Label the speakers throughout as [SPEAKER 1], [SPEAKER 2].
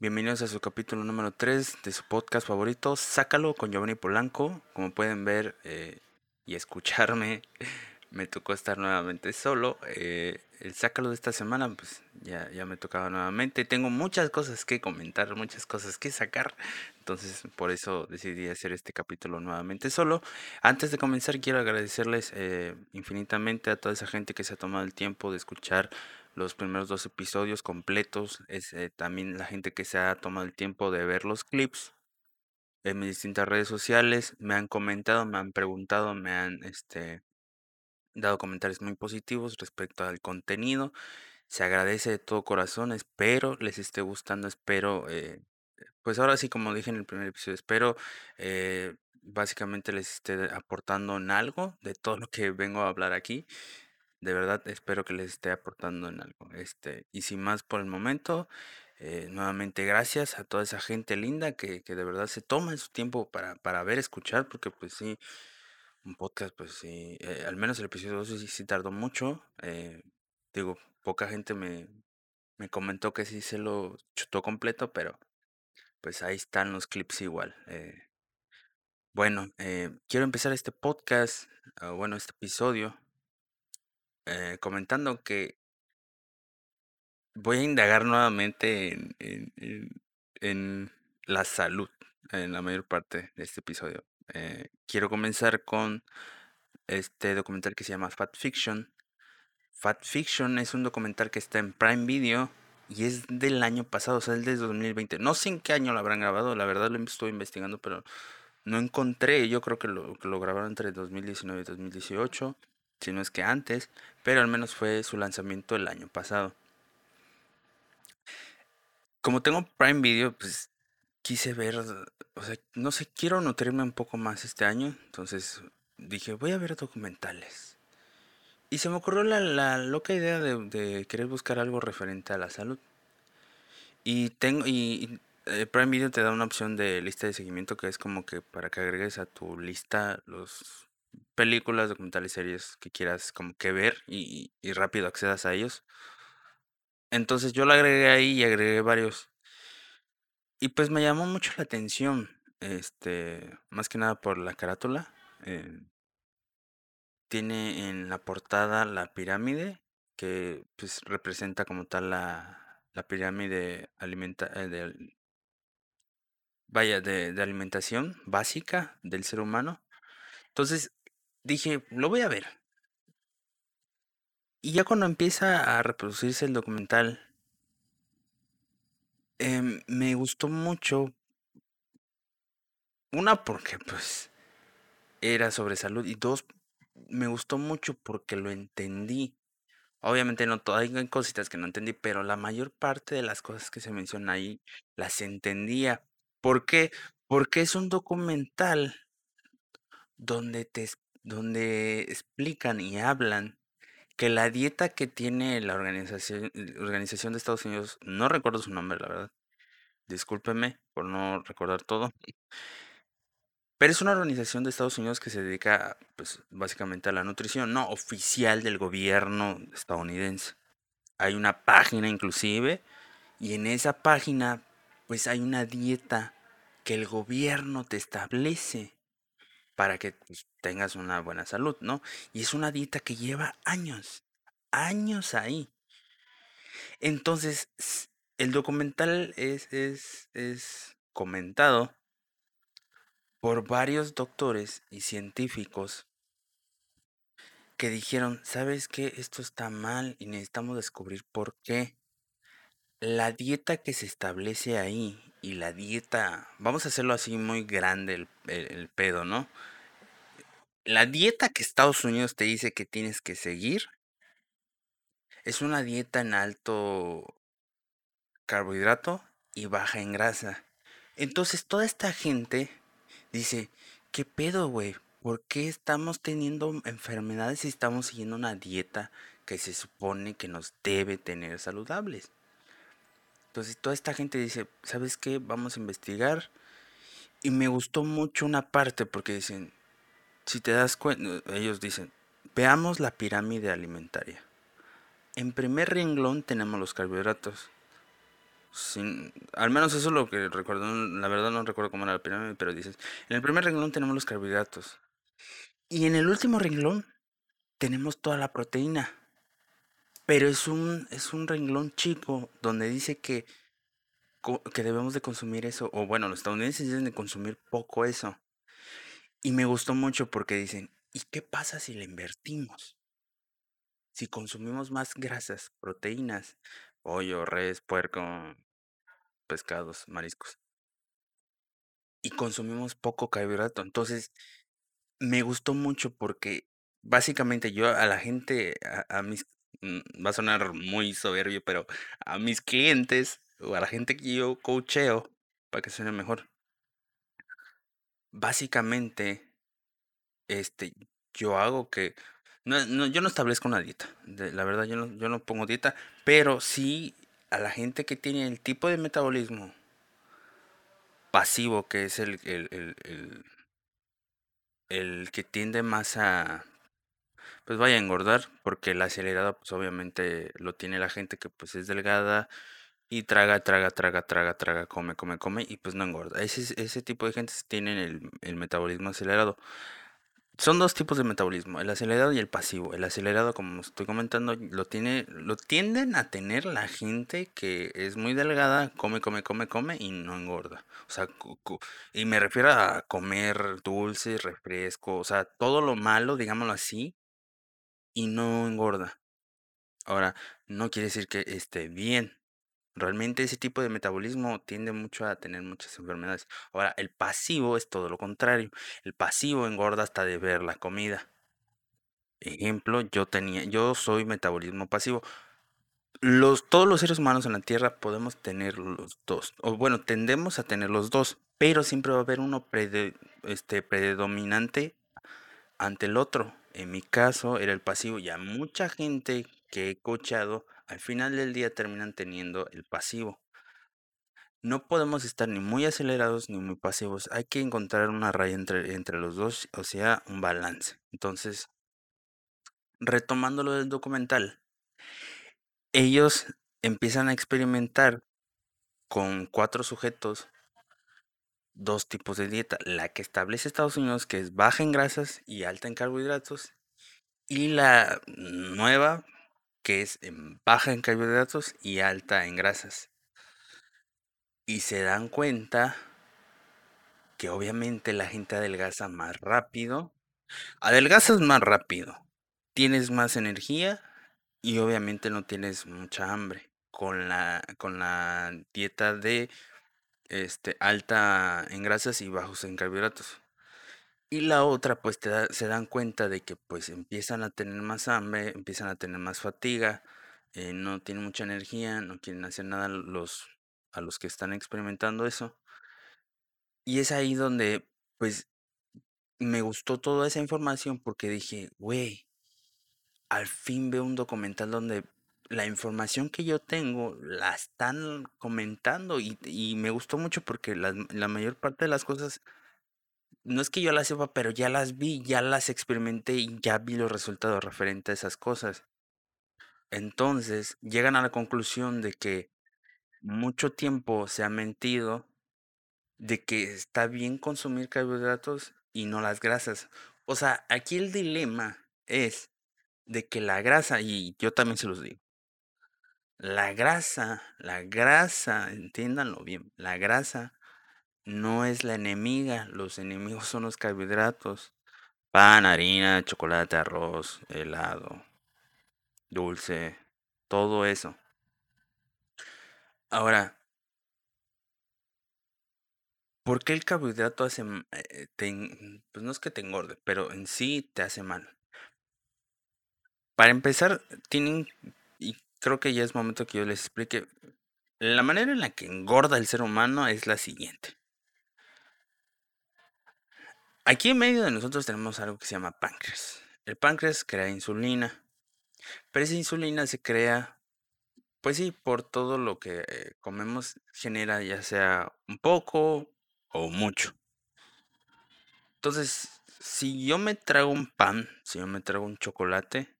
[SPEAKER 1] Bienvenidos a su capítulo número 3 de su podcast favorito, Sácalo con Giovanni Polanco. Como pueden ver eh, y escucharme, me tocó estar nuevamente solo. Eh, el Sácalo de esta semana, pues ya, ya me tocaba nuevamente. Tengo muchas cosas que comentar, muchas cosas que sacar. Entonces, por eso decidí hacer este capítulo nuevamente solo. Antes de comenzar, quiero agradecerles eh, infinitamente a toda esa gente que se ha tomado el tiempo de escuchar los primeros dos episodios completos. Es eh, también la gente que se ha tomado el tiempo de ver los clips en mis distintas redes sociales. Me han comentado, me han preguntado, me han este, dado comentarios muy positivos respecto al contenido. Se agradece de todo corazón. Espero les esté gustando. Espero, eh, pues ahora sí, como dije en el primer episodio, espero eh, básicamente les esté aportando en algo de todo lo que vengo a hablar aquí. De verdad espero que les esté aportando en algo. Este, y sin más por el momento, eh, nuevamente gracias a toda esa gente linda que, que de verdad se toma su tiempo para, para ver, escuchar, porque pues sí, un podcast, pues sí, eh, al menos el episodio 2 sí, sí tardó mucho. eh, digo, poca gente me, me comentó que sí se lo chutó completo, pero pues ahí están los clips igual. eh. bueno, quiero empezar este podcast, o bueno, este episodio eh, comentando que voy a indagar nuevamente en, en- en- la salud en la mayor parte de este episodio. Eh, quiero comenzar con este documental que se llama Fat Fiction. Fat Fiction es un documental que está en Prime Video y es del año pasado, o sea, es del 2020. No sé en qué año lo habrán grabado, la verdad lo estuve investigando, pero no encontré. Yo creo que lo, que lo grabaron entre 2019 y 2018, si no es que antes, pero al menos fue su lanzamiento el año pasado. Como tengo Prime Video, pues quise ver, o sea, no sé, quiero nutrirme un poco más este año, entonces dije, voy a ver documentales. Y se me ocurrió la, loca idea de, de querer buscar algo referente a la salud. Y tengo, y, y, eh, Prime Video te da una opción de lista de seguimiento que es como que para que agregues a tu lista los películas, documentales, series que quieras como que ver y, rápido accedas a ellos. Entonces yo lo agregué ahí y agregué varios. Y pues me llamó mucho la atención, este, más que nada por la carátula. eh, tiene en la portada la pirámide, que pues representa como tal la, la pirámide alimenta, eh, de, vaya, de, de alimentación básica del ser humano. Entonces dije, lo voy a ver. Y ya cuando empieza a reproducirse el documental, em, me gustó mucho. Una, porque pues era sobre salud. Y dos, me gustó mucho porque lo entendí. Obviamente no todo, hay cositas que no entendí, pero la mayor parte de las cosas que se mencionan ahí las entendía. ¿Por qué? Porque es un documental donde te donde explican y hablan que la dieta que tiene la organización, organización de Estados Unidos, no recuerdo su nombre, la verdad. Discúlpeme por no recordar todo. Pero es una organización de Estados Unidos que se dedica, pues, básicamente a la nutrición, no oficial del gobierno estadounidense. Hay una página inclusive, y en esa página, pues hay una dieta que el gobierno te establece para que pues, tengas una buena salud, ¿no? Y es una dieta que lleva años, años ahí. Entonces, el documental es, es, es comentado por varios doctores y científicos que dijeron, ¿sabes qué? Esto está mal y necesitamos descubrir por qué. La dieta que se establece ahí y la dieta, vamos a hacerlo así muy grande el, el- pedo, ¿no? La dieta que Estados Unidos te dice que tienes que seguir es una dieta en alto carbohidrato y baja en grasa. Entonces toda esta gente dice, ¿qué pedo, güey? ¿Por qué estamos teniendo enfermedades si estamos siguiendo una dieta que se supone que nos debe tener saludables? Entonces toda esta gente dice, ¿sabes qué? Vamos a investigar. Y me gustó mucho una parte porque dicen, si te das cuenta, ellos dicen, veamos la pirámide alimentaria. En primer renglón tenemos los carbohidratos. Sin, al menos eso es lo que recuerdo. La verdad no recuerdo cómo era la pirámide, pero dices, en el primer renglón tenemos los carbohidratos. Y en el último renglón tenemos toda la proteína. Pero es un, es un renglón chico donde dice que, que debemos de consumir eso. O bueno, los estadounidenses dicen de consumir poco eso. Y me gustó mucho porque dicen, ¿y qué pasa si le invertimos? Si consumimos más grasas, proteínas, pollo, res, puerco, pescados, mariscos, y consumimos poco carbohidrato. Entonces, me gustó mucho porque básicamente yo a la gente, a, mis, mm, va a sonar muy soberbio, pero a mis clientes o a la gente que yo coacheo, para que suene mejor, básicamente, este, yo hago que no, no, yo no establezco una dieta. la verdad, yo no, yo no pongo dieta. Pero sí a la gente que tiene el tipo de metabolismo pasivo, que es el, el, el, el, que tiende más a, pues vaya a engordar, porque el acelerado, pues obviamente lo tiene la gente que pues es delgada y traga, traga, traga, traga, traga, come, come, come y pues no engorda. Ese, ese tipo de gente tienen el, metabolismo acelerado. Son dos tipos de metabolismo, el acelerado y el pasivo. El acelerado, como estoy comentando, lo tiene, lo tienden a tener la gente que es muy delgada, come, come, come, come y no engorda. O sea, y me refiero a comer dulces, refresco, o sea, todo lo malo, digámoslo así, y no engorda. Ahora, no quiere decir que esté bien. Realmente ese tipo de metabolismo tiende mucho a tener muchas enfermedades. Ahora, el pasivo es todo lo contrario. El pasivo engorda hasta de ver la comida. Ejemplo, yo tenía, yo soy metabolismo pasivo. Los, todos los seres humanos en la Tierra podemos tener los dos. O bueno, tendemos a tener los dos. Pero siempre va a haber uno este, predominante ante el otro. En mi caso era el pasivo. Y a mucha gente que he coachado al final del día terminan teniendo el pasivo. No podemos estar ni muy acelerados ni muy pasivos. Hay que encontrar una raya entre, entre los dos, o sea, un balance. Entonces, retomando lo del documental, ellos empiezan a experimentar con cuatro sujetos dos tipos de dieta. La que establece Estados Unidos, que es baja en grasas y alta en carbohidratos. Y la nueva, que es baja en carbohidratos y alta en grasas. Y se dan cuenta que obviamente la gente adelgaza más rápido. Adelgazas más rápido. Tienes más energía y obviamente no tienes mucha hambre con la, con la dieta de este, alta en grasas y bajos en carbohidratos. Y la otra, pues se dan cuenta de que pues empiezan a tener más hambre, empiezan a tener más fatiga, eh, no tienen mucha energía, no quieren hacer nada los, a los que están experimentando eso. Y es ahí donde pues me gustó toda esa información porque dije, güey, al fin veo un documental donde la información que yo tengo la están comentando y, y me gustó mucho porque la, la mayor parte de las cosas no es que yo las sepa, pero ya las vi, ya las experimenté y ya vi los resultados referentes a esas cosas. Entonces, llegan a la conclusión de que mucho tiempo se ha mentido de que está bien consumir carbohidratos y no las grasas. O sea, aquí el dilema es de que la grasa, y yo también se los digo, la grasa, la grasa, entiéndanlo bien, la grasa no es la enemiga, los enemigos son los carbohidratos. Pan, harina, chocolate, arroz, helado, dulce, todo eso. Ahora, ¿por qué el carbohidrato hace, eh, pues no es que te engorde, pero en sí te hace mal? Para empezar, tienen, creo que ya es momento que yo les explique, la manera en la que engorda el ser humano es la siguiente. Aquí en medio de nosotros tenemos algo que se llama páncreas. El páncreas crea insulina, pero esa insulina se crea, pues sí, por todo lo que eh, comemos genera ya sea un poco o mucho. Entonces, si yo me trago un pan, si yo me trago un chocolate,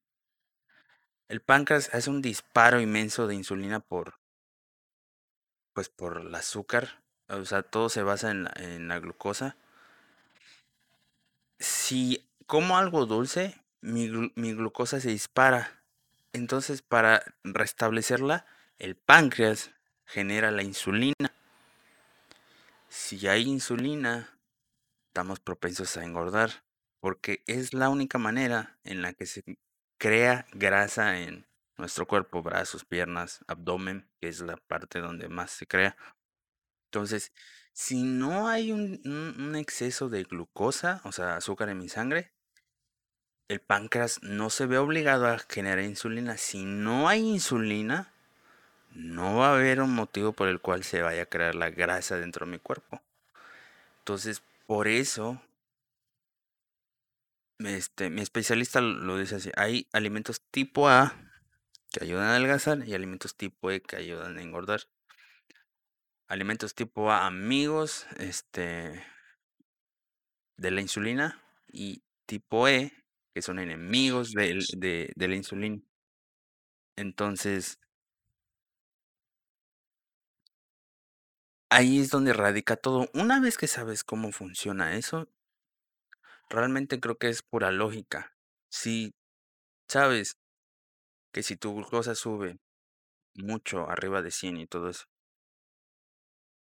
[SPEAKER 1] el páncreas hace un disparo inmenso de insulina por pues por el azúcar, o sea, todo se basa en la, glucosa. Si como algo dulce, mi, mi glucosa se dispara. Entonces, para restablecerla, el páncreas genera la insulina. Si hay insulina, estamos propensos a engordar, porque es la única manera en la que se crea grasa en nuestro cuerpo, brazos, piernas, abdomen, que es la parte donde más se crea. Entonces, si no hay un, exceso de glucosa, o sea, azúcar en mi sangre, el páncreas no se ve obligado a generar insulina. Si no hay insulina, no va a haber un motivo por el cual se vaya a crear la grasa dentro de mi cuerpo. Entonces, por eso Este, mi especialista lo dice así, hay alimentos tipo A que ayudan a adelgazar y alimentos tipo E que ayudan a engordar. Alimentos tipo A, amigos, este, de la insulina y tipo E, que son enemigos del- de, de la insulina. Entonces, ahí es donde radica todo. Una vez que sabes cómo funciona eso, realmente creo que es pura lógica. Si sabes que si tu glucosa sube mucho arriba de 100 y todo eso,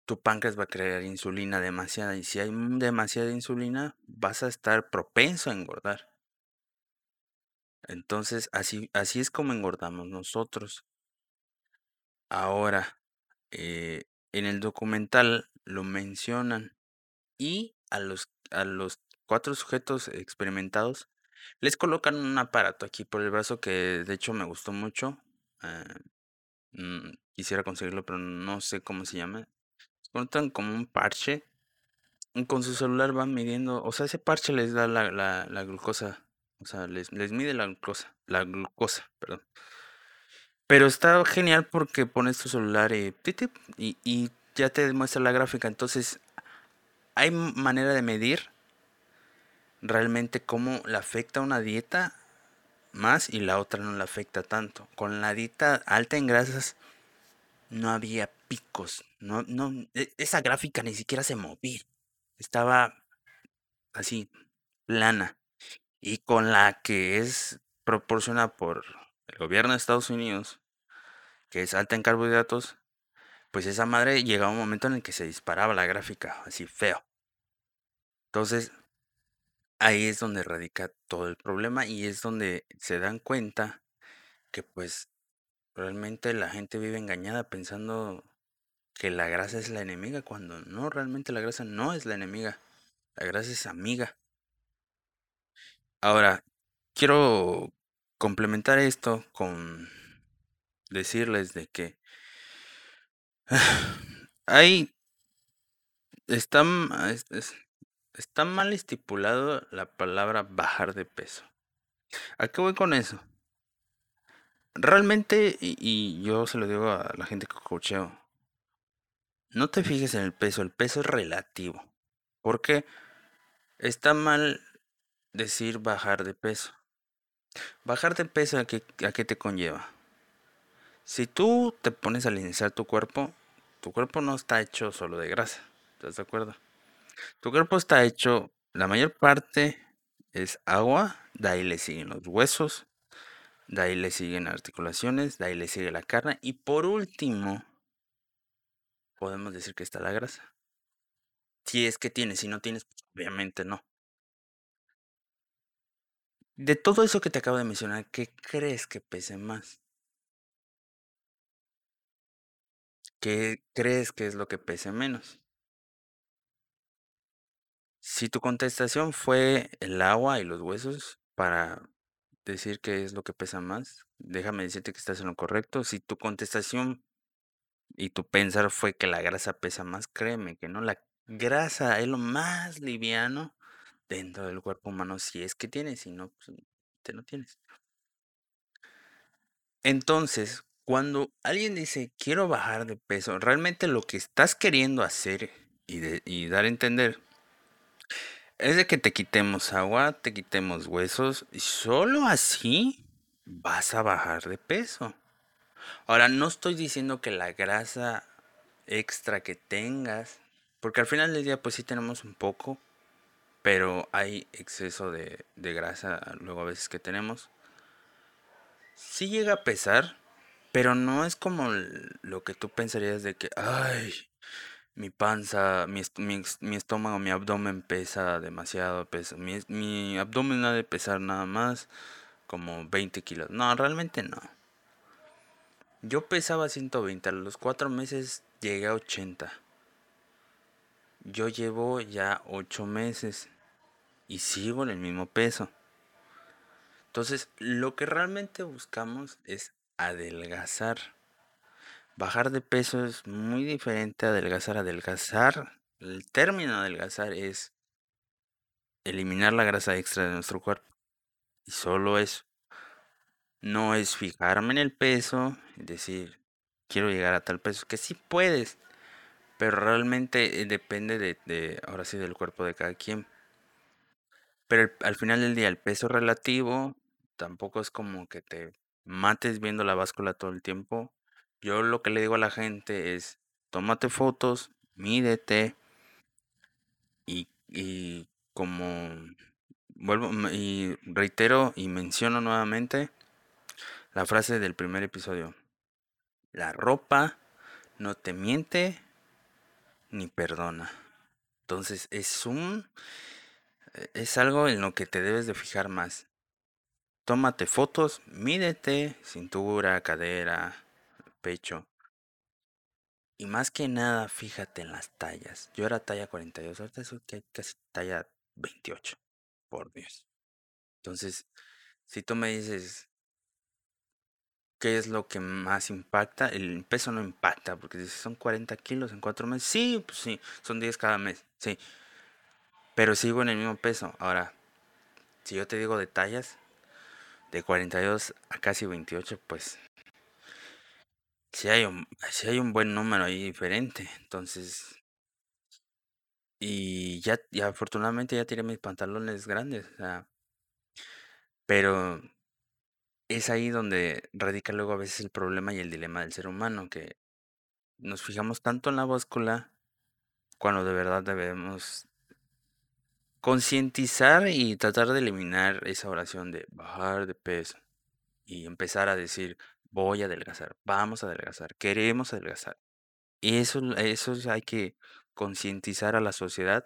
[SPEAKER 1] tu páncreas va a crear insulina demasiada y si hay demasiada insulina vas a estar propenso a engordar. Entonces así, así es como engordamos nosotros. Ahora, eh, en el documental lo mencionan y a los, a los cuatro sujetos experimentados les colocan un aparato aquí por el brazo que de hecho me gustó mucho. eh, mm, quisiera conseguirlo, pero no sé cómo se llama. Colocan como un parche con su celular van midiendo, o sea, ese parche les da la, la, glucosa, o sea, les, les mide la glucosa, la glucosa, perdón. Pero está genial porque pones tu celular y, tit, y, y ya te demuestra la gráfica. Entonces, hay manera de medir realmente cómo le afecta una dieta más y la otra no le afecta tanto. Con la dieta alta en grasas no había picos, no, no, e- esa gráfica ni siquiera se movía. Estaba así, plana. y con la que es proporcionada por el gobierno de Estados Unidos, que es alta en carbohidratos, pues esa madre llegaba un momento en el que se disparaba la gráfica, así feo. Entonces, ahí es donde radica todo el problema y es donde se dan cuenta que pues realmente la gente vive engañada pensando que la grasa es la enemiga, cuando no, realmente la grasa no es la enemiga, la grasa es amiga. Ahora, quiero complementar esto con decirles de que hay está, m- es- es- está mal estipulado la palabra bajar de peso. ¿A qué voy con eso? Realmente, y, yo se lo digo a la gente que coacheo, no te fijes en el peso, el peso es relativo. Porque está mal decir bajar de peso. Bajar de peso, ¿a qué, a qué te conlleva? Si tú te pones a analizar tu cuerpo, tu cuerpo no está hecho solo de grasa. ¿Estás de acuerdo? Tu cuerpo está hecho, la mayor parte es agua, de ahí le siguen los huesos, de ahí le siguen articulaciones, de ahí le sigue la carne y por último podemos decir que está la grasa. Si es que tienes, si no tienes, pues obviamente no. De todo eso que te acabo de mencionar, ¿qué crees que pese más? ¿Qué crees que es lo que pese menos? Si tu contestación fue el agua y los huesos para decir qué es lo que pesa más, déjame decirte que estás en lo correcto. Si tu contestación y tu pensar fue que la grasa pesa más, créeme que no. La grasa es lo más liviano dentro del cuerpo humano si es que tienes, si no, pues te no tienes. Entonces, cuando alguien dice quiero bajar de peso, realmente lo que estás queriendo hacer y, y dar a entender Es de que te quitemos agua, te quitemos huesos y solo así vas a bajar de peso. Ahora, no estoy diciendo que la grasa extra que tengas, porque al final del día pues sí tenemos un poco, pero hay exceso de, de grasa luego a veces que tenemos. Sí llega a pesar, pero no es como lo que tú pensarías de que, ay, mi panza, mi, mi, estómago, mi abdomen pesa demasiado, pesa, mi, mi abdomen ha de pesar nada más como 20 kilos. No, realmente no. Yo pesaba 120, a los cuatro meses llegué a 80. Yo llevo ya 8 meses y sigo en el mismo peso. Entonces, lo que realmente buscamos es adelgazar. Bajar de peso es muy diferente a adelgazar. Adelgazar, el término adelgazar es eliminar la grasa extra de nuestro cuerpo. Y solo eso. No es fijarme en el peso y decir, quiero llegar a tal peso, que sí puedes, pero realmente eh, depende de, ahora sí, del cuerpo de cada quien. Pero al final del día, el peso relativo tampoco es como que te mates viendo la báscula todo el tiempo. Yo lo que le digo a la gente es, tómate fotos, mídete y, y como vuelvo y reitero y menciono nuevamente la frase del primer episodio. La ropa no te miente ni perdona. Entonces es un es algo en lo que te debes de fijar más. Tómate fotos, mídete, cintura, cadera, pecho. Y más que nada, fíjate en las tallas. Yo era talla 42, ahorita soy ca- casi talla 28. Por Dios. Entonces, si tú me dices qué es lo que más impacta, el peso no impacta, porque dices son 40 kilos en cuatro meses. Sí, pues sí, son 10 cada mes, sí. Pero sigo en el mismo peso. Ahora, si yo te digo de tallas, de 42 a casi 28, pues sí hay un, hay un buen número ahí diferente. Entonces, y ya, ya afortunadamente ya tiré mis pantalones grandes, o sea, pero es ahí donde radica luego a veces el problema y el dilema del ser humano, que nos fijamos tanto en la báscula cuando de verdad debemos concientizar y tratar de eliminar esa oración de bajar de peso y empezar a decir voy a adelgazar, vamos a adelgazar, queremos adelgazar. Eso, eso es- hay que concientizar a la sociedad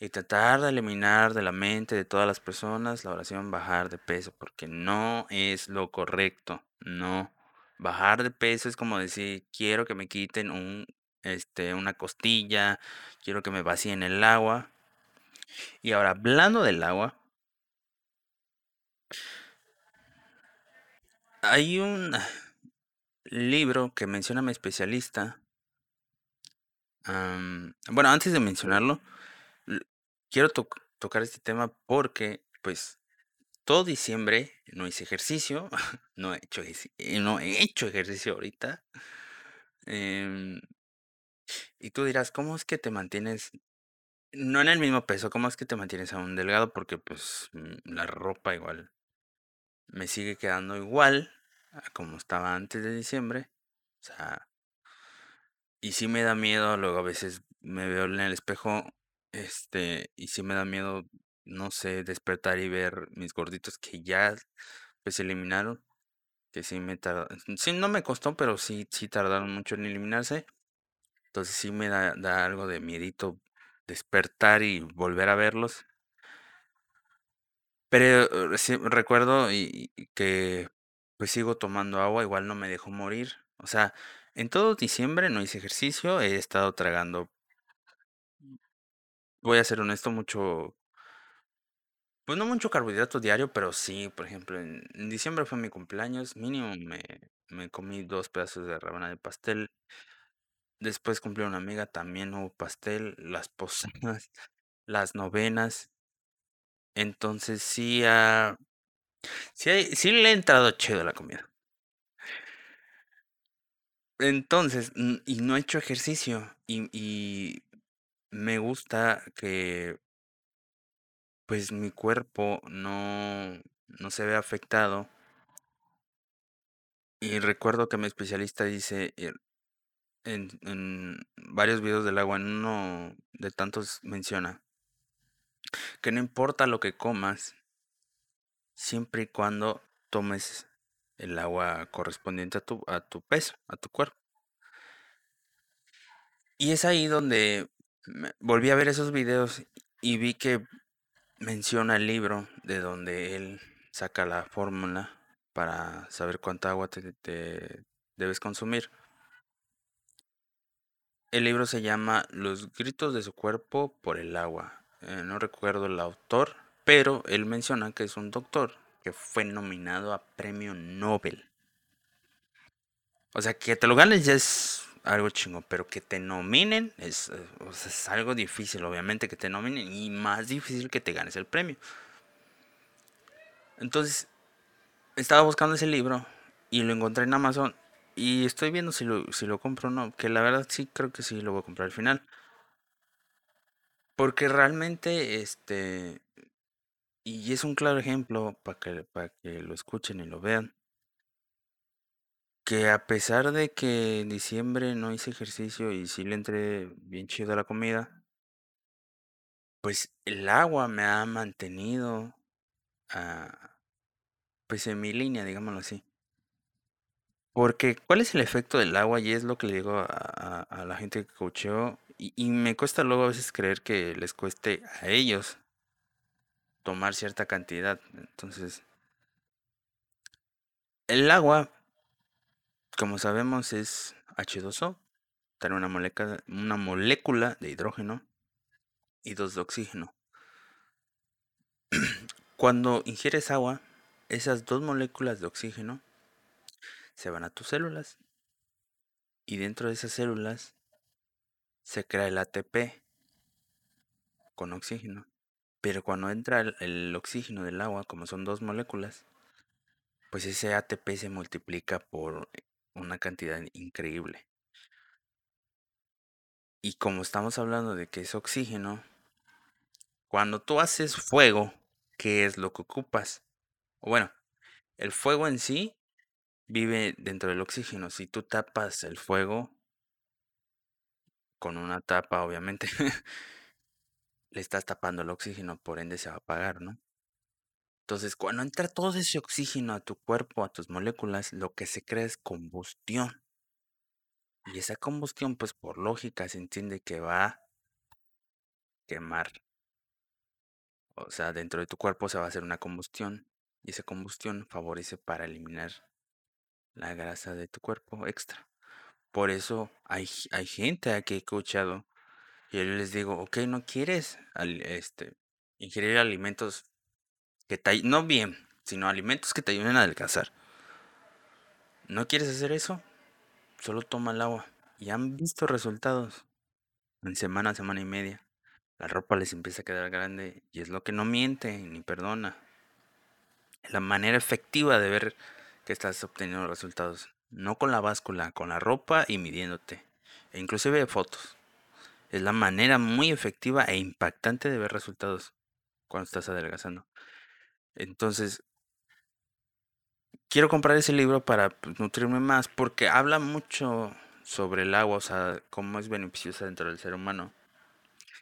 [SPEAKER 1] y tratar de eliminar de la mente de todas las personas la oración bajar de peso, porque no es lo correcto, no. Bajar de peso es como decir, quiero que me quiten un, este, una costilla, quiero que me vacíen el agua. Y ahora, hablando del agua, hay un libro que menciona mi especialista. bueno, antes de mencionarlo, quiero toc- tocar este tema porque, pues, todo diciembre no hice ejercicio, no he hecho, ejerci- eh, no he hecho ejercicio ahorita. em, y tú dirás, ¿cómo es que te mantienes, no en el mismo peso, cómo es que te mantienes aún delgado? Porque pues mm, la ropa igual me sigue quedando igual como estaba antes de diciembre. O sea, y sí me da miedo, luego a veces me veo en el espejo, este, y sí me da miedo, no sé, despertar y ver mis gorditos que ya pues se eliminaron. que sí me tarda, sí no me costó, pero sí, sí tardaron mucho en eliminarse. Entonces sí me da, da algo de miedito despertar y volver a verlos. Pero eh, sí, recuerdo y que pues sigo tomando agua, igual no me dejó morir. O sea, en todo diciembre no hice ejercicio, he estado tragando, voy a ser honesto, mucho, pues no mucho carbohidrato diario, pero sí, por ejemplo, en, en diciembre fue mi cumpleaños, mínimo me, me comí dos pedazos de rebanada de pastel. Después cumplió una amiga, también hubo pastel, las posadas, las novenas. Entonces sí, ah, sí, sí le he entrado chido la comida. Entonces, y no he hecho ejercicio. Y, y me gusta que pues mi cuerpo no, no se ve afectado. Y recuerdo que mi especialista dice, eh, en, en varios videos del agua, en uno de tantos menciona que no importa lo que comas, siempre y cuando tomes el agua correspondiente a tu, a tu peso, a tu cuerpo. Y es ahí donde volví a ver esos videos y vi que menciona el libro de donde él saca la fórmula para saber cuánta agua te, debes consumir. El libro se llama Los gritos de su cuerpo por el agua. Eh, no recuerdo el autor, pero él menciona que es un doctor que fue nominado a premio Nobel. O sea, que te lo ganes ya es algo chingo, pero que te nominen es, es algo difícil, obviamente, que te nominen y más difícil que te ganes el premio. Entonces, estaba buscando ese libro y lo encontré en Amazon y estoy viendo si lo, si lo compro o no, que la verdad sí creo que sí lo voy a comprar al final. Porque realmente, este, y es un claro ejemplo para que, que lo escuchen y lo vean que a pesar de que en diciembre no hice ejercicio y sí le entré bien chido a la comida, pues el agua me ha mantenido ah, pues en mi línea, digámoslo así. Porque, ¿cuál es el efecto del agua? Y es lo que le digo a, la gente que cocheo. Y, y me cuesta luego a veces creer que les cueste a ellos tomar cierta cantidad. Entonces, el agua como sabemos es H2O, tiene una molécula, una molécula de hidrógeno y dos de oxígeno. Cuando ingieres agua, esas dos moléculas de oxígeno se van a tus células y dentro de esas células se crea el ATP con oxígeno. Pero cuando entra el, oxígeno del agua, como son dos moléculas, pues ese ATP se multiplica por una cantidad increíble. Y como estamos hablando de que es oxígeno, cuando tú haces fuego, ¿qué es lo que ocupas? O bueno, el fuego en sí vive dentro del oxígeno. Si tú tapas el fuego con una tapa, obviamente, le estás tapando el oxígeno, por ende se va a apagar, ¿no? Entonces, cuando entra todo ese oxígeno a tu cuerpo, a tus moléculas, lo que se crea es combustión. Y esa combustión, pues por lógica, se entiende que va a quemar. O sea, dentro de tu cuerpo se va a hacer una combustión. Y esa combustión favorece para eliminar la grasa de tu cuerpo extra. Por eso hay, hay gente que he escuchado y yo les digo, ok, no quieres este, ingerir alimentos que te, no bien, sino alimentos que te ayuden a adelgazar. ¿No quieres hacer eso? Solo toma el agua. Y han visto resultados. En semana, semana y media. La ropa les empieza a quedar grande y es lo que no miente ni perdona. La manera efectiva de ver que estás obteniendo resultados. No con la báscula, con la ropa y midiéndote. E inclusive fotos. Es la manera muy efectiva e impactante de ver resultados cuando estás adelgazando. Entonces, quiero comprar ese libro para pues, nutrirme más porque habla mucho sobre el agua, o sea, cómo es beneficiosa dentro del ser humano.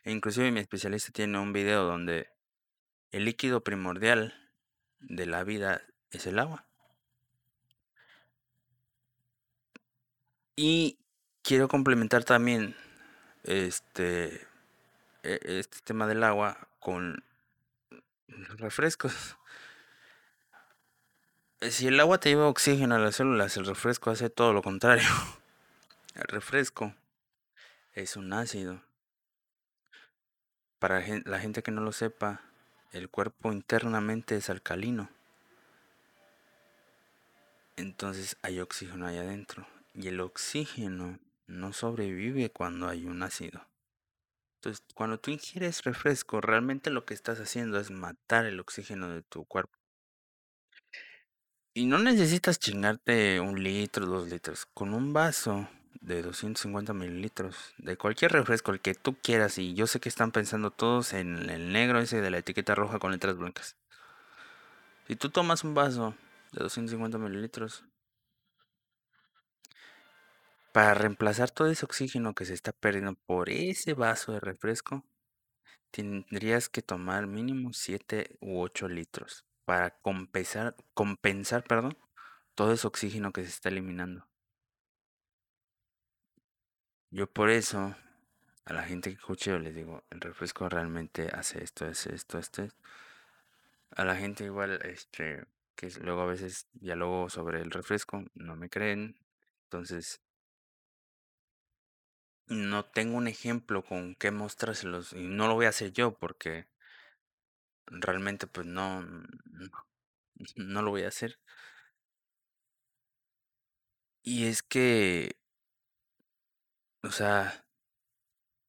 [SPEAKER 1] E inclusive mi especialista tiene un video donde el líquido primordial de la vida es el agua. Y quiero complementar también este, e, este tema del agua con refrescos. Si el agua te lleva oxígeno a las células, el refresco hace todo lo contrario. El refresco es un ácido. Para la gente que no lo sepa, el cuerpo internamente es alcalino. Entonces hay oxígeno ahí adentro. Y el oxígeno no sobrevive cuando hay un ácido. Entonces, cuando tú ingieres refresco, realmente lo que estás haciendo es matar el oxígeno de tu cuerpo. Y no necesitas chingarte un litro, dos litros. Con un vaso de 250 mililitros de cualquier refresco, el que tú quieras. Y yo sé que están pensando todos en el negro ese de la etiqueta roja con letras blancas. Si tú tomas un vaso de 250 mililitros Para reemplazar todo ese oxígeno que se está perdiendo por ese vaso de refresco, tendrías que tomar mínimo 7 u 8 litros para compensar, compensar, perdón, todo ese oxígeno que se está eliminando. Yo por eso a la gente que escuche yo les digo, el refresco realmente hace esto, hace esto, esto. A la gente igual, este, que luego a veces dialogo sobre el refresco, no me creen. Entonces, no tengo un ejemplo con qué mostrárselos y no lo voy a hacer yo porque realmente pues no, no, lo voy a hacer. Y es que, o sea,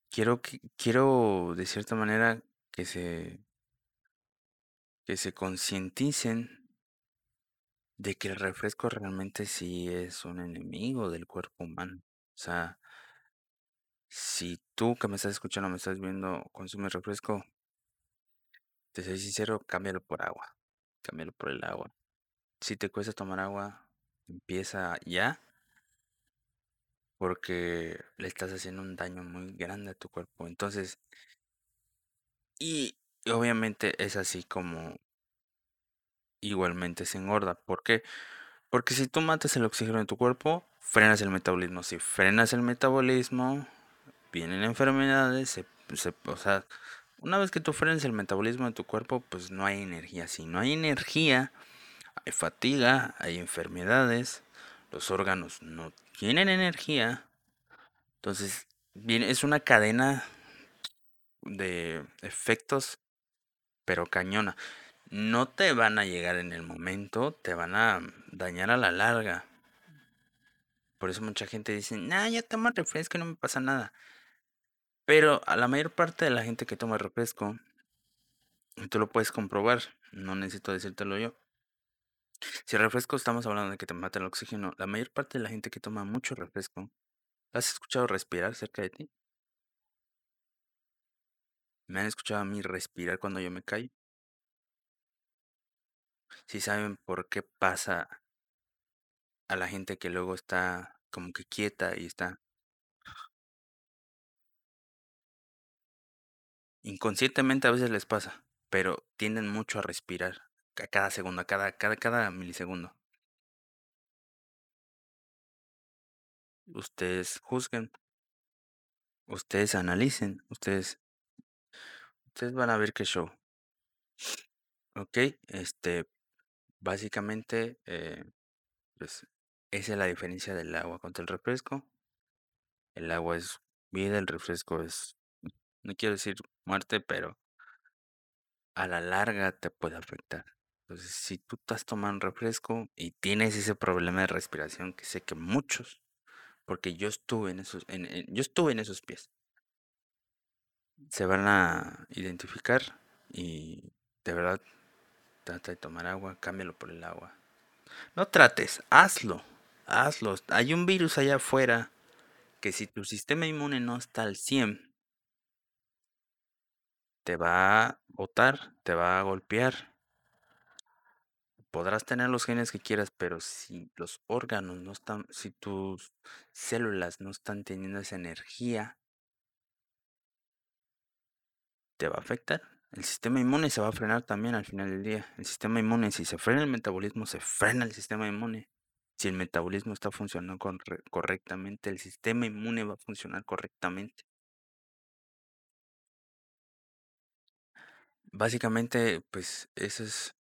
[SPEAKER 1] quiero quiero de cierta manera que se, que se concienticen de que el refresco realmente sí es un enemigo del cuerpo humano. O sea, si tú que me estás escuchando, me estás viendo, consumes refresco, te soy sincero, cámbialo por agua. Cámbialo por el agua. Si te cuesta tomar agua, empieza ya. Porque le estás haciendo un daño muy grande a tu cuerpo. Entonces, y obviamente es así como igualmente se engorda. ¿Por qué? Porque si tú matas el oxígeno en tu cuerpo, frenas el metabolismo. Si frenas el metabolismo, vienen enfermedades. Se, o sea, una vez que tú frenes el metabolismo de tu cuerpo, pues no hay energía. Si no hay energía, hay fatiga, hay enfermedades, los órganos no tienen energía. Entonces, viene, es una cadena de efectos, pero cañona no te van a llegar en el momento, te van a dañar a la larga. Por eso mucha gente dice, nah, ya tomo refresco y no me pasa nada. Pero a la mayor parte de la gente que toma refresco, tú lo puedes comprobar, no necesito decírtelo yo. Si refresco estamos hablando de que te mata el oxígeno, la mayor parte de la gente que toma mucho refresco, ¿has escuchado respirar cerca de ti? ¿Me han escuchado a mí respirar cuando yo me callo? si saben por qué pasa a la gente que luego está como que quieta y está inconscientemente a veces les pasa, pero tienden mucho a respirar a cada segundo, a cada, cada, cada milisegundo. Ustedes juzguen, ustedes analicen, ustedes, ustedes van a ver qué show. Ok, este, Básicamente, eh, pues esa es la diferencia del agua contra el refresco. El agua es vida, el refresco es, no quiero decir muerte, pero a la larga te puede afectar. Entonces, si tú estás tomando refresco y tienes ese problema de respiración, que sé que muchos, porque yo estuve en esos, yo estuve en esos pies, se van a identificar y de verdad Trata de tomar agua, cámbialo por el agua. No trates, hazlo, hazlo. Hay un virus allá afuera que si tu sistema inmune no está al 100, te va a botar, te va a golpear. Podrás tener los genes que quieras, pero si los órganos no están, si tus células no están teniendo esa energía, te va a afectar. El sistema inmune se va a frenar también al final del día. El sistema inmune, si se frena el metabolismo, se frena el sistema inmune. Si el metabolismo está funcionando correctamente, el sistema inmune va a funcionar correctamente. Básicamente, pues eso es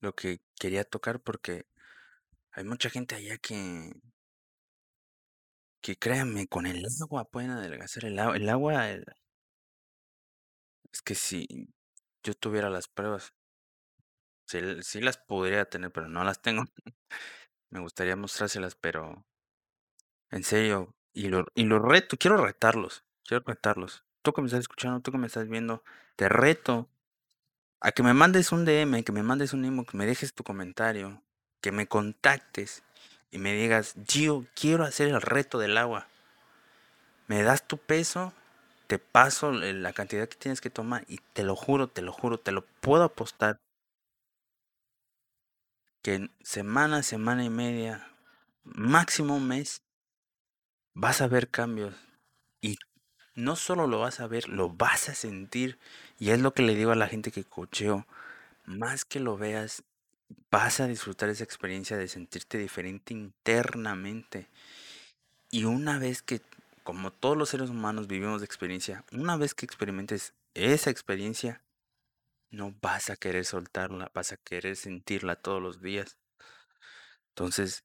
[SPEAKER 1] lo que quería tocar porque hay mucha gente allá que, que créanme, con el agua pueden adelgazar el agua. El agua, es que si yo tuviera las pruebas, sí, las podría tener, pero no las tengo. Me gustaría mostrárselas, pero en serio, y lo, y lo reto, quiero retarlos, quiero retarlos. Tú que me estás escuchando, tú que me estás viendo, te reto a que me mandes un DM, que me mandes un email, que me dejes tu comentario, que me contactes y me digas, Gio, quiero hacer el reto del agua. ¿Me das tu peso? te paso la cantidad que tienes que tomar y te lo juro, te lo juro, te lo puedo apostar que semana, semana y media, máximo un mes, vas a ver cambios. No solo lo vas a ver, lo vas a sentir. Y es lo que le digo a la gente que cocheo. Más que lo veas, vas a disfrutar esa experiencia de sentirte diferente internamente. Y una vez que, como todos los seres humanos vivimos de experiencia, una vez que experimentes esa experiencia, no vas a querer soltarla, vas a querer sentirla todos los días. Entonces,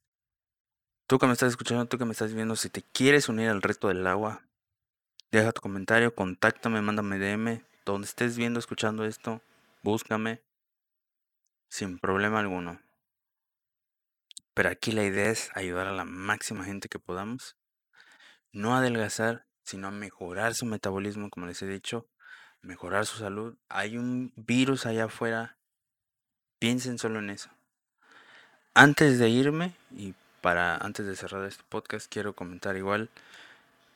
[SPEAKER 1] tú que me estás escuchando, tú que me estás viendo, si te quieres unir al reto del agua, deja tu comentario, contáctame, mándame DM, donde estés viendo, escuchando esto, búscame, sin problema alguno. Pero aquí la idea es ayudar a la máxima gente que podamos, no adelgazar, sino a mejorar su metabolismo, como les he dicho, mejorar su salud. Hay un virus allá afuera, piensen solo en eso. Antes de irme y para antes de cerrar este podcast, quiero comentar igual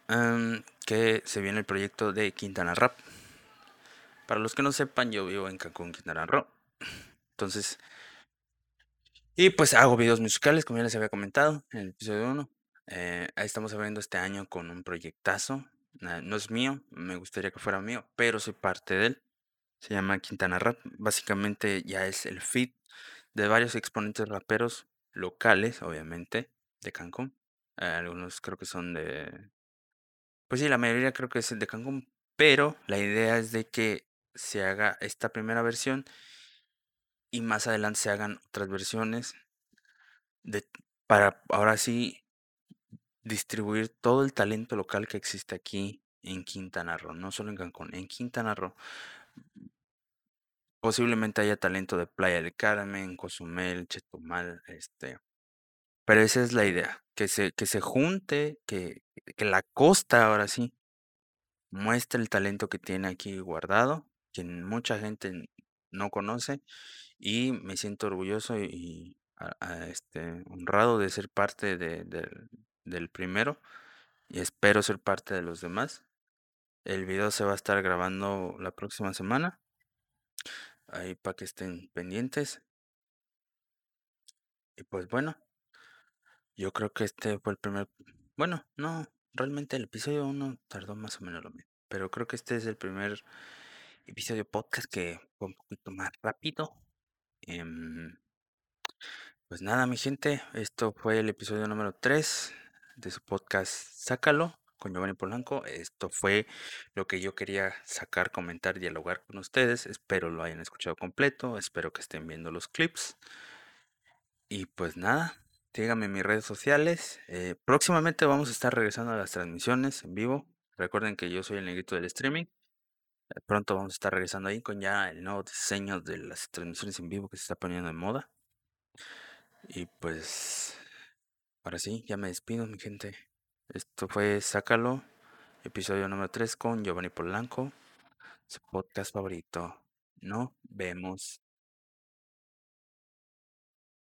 [SPEAKER 1] em, que se viene el proyecto de Quintana Rap. Para los que no sepan, yo vivo en Cancún, Quintana Roo. Entonces, y pues hago videos musicales, como ya les había comentado en el episodio 1. Eh, ahí estamos abriendo este año con un proyectazo. no es mío, me gustaría que fuera mío, pero soy parte de él. Se llama Quintana Rap. Básicamente ya es el feed de varios exponentes raperos locales, obviamente, de Cancún. Eh, algunos creo que son de... Pues sí, la mayoría creo que es de Cancún, pero la idea es de que se haga esta primera versión y más adelante se hagan otras versiones para ahora sí distribuir todo el talento local que existe aquí en Quintana Roo, no solo en Cancún, en Quintana Roo. Posiblemente haya talento de Playa del Carmen, Cozumel, Chetumal, este. Pero esa es la idea, que se, que se junte, que, que la costa ahora sí muestre el talento que tiene aquí guardado, que mucha gente no conoce, y me siento orgulloso y, este, honrado de ser parte de, del primero, y espero ser parte de los demás. El video se va a estar grabando la próxima semana ahí para que estén pendientes. Y pues bueno, yo creo que este fue el primer, bueno, no, realmente el episodio 1 tardó más o menos lo mismo, pero creo que este es el primer episodio podcast que fue un poquito más rápido. Em, pues nada, mi gente, esto fue el episodio número 3 de su podcast Sácalo con Giovanni Polanco. Esto fue lo que yo quería sacar, comentar, dialogar con ustedes. Espero lo hayan escuchado completo. Espero que estén viendo los clips. Y pues nada, díganme en mis redes sociales. Eh, próximamente vamos a estar regresando a las transmisiones en vivo. Recuerden que yo soy el negrito del streaming. Eh, pronto vamos a estar regresando ahí con ya el nuevo diseño de las transmisiones en vivo que se está poniendo de moda. Y pues, ahora sí, ya me despido, mi gente. Esto fue Sácalo, episodio número 3 con Giovanni Polanco, su podcast favorito. Nos vemos.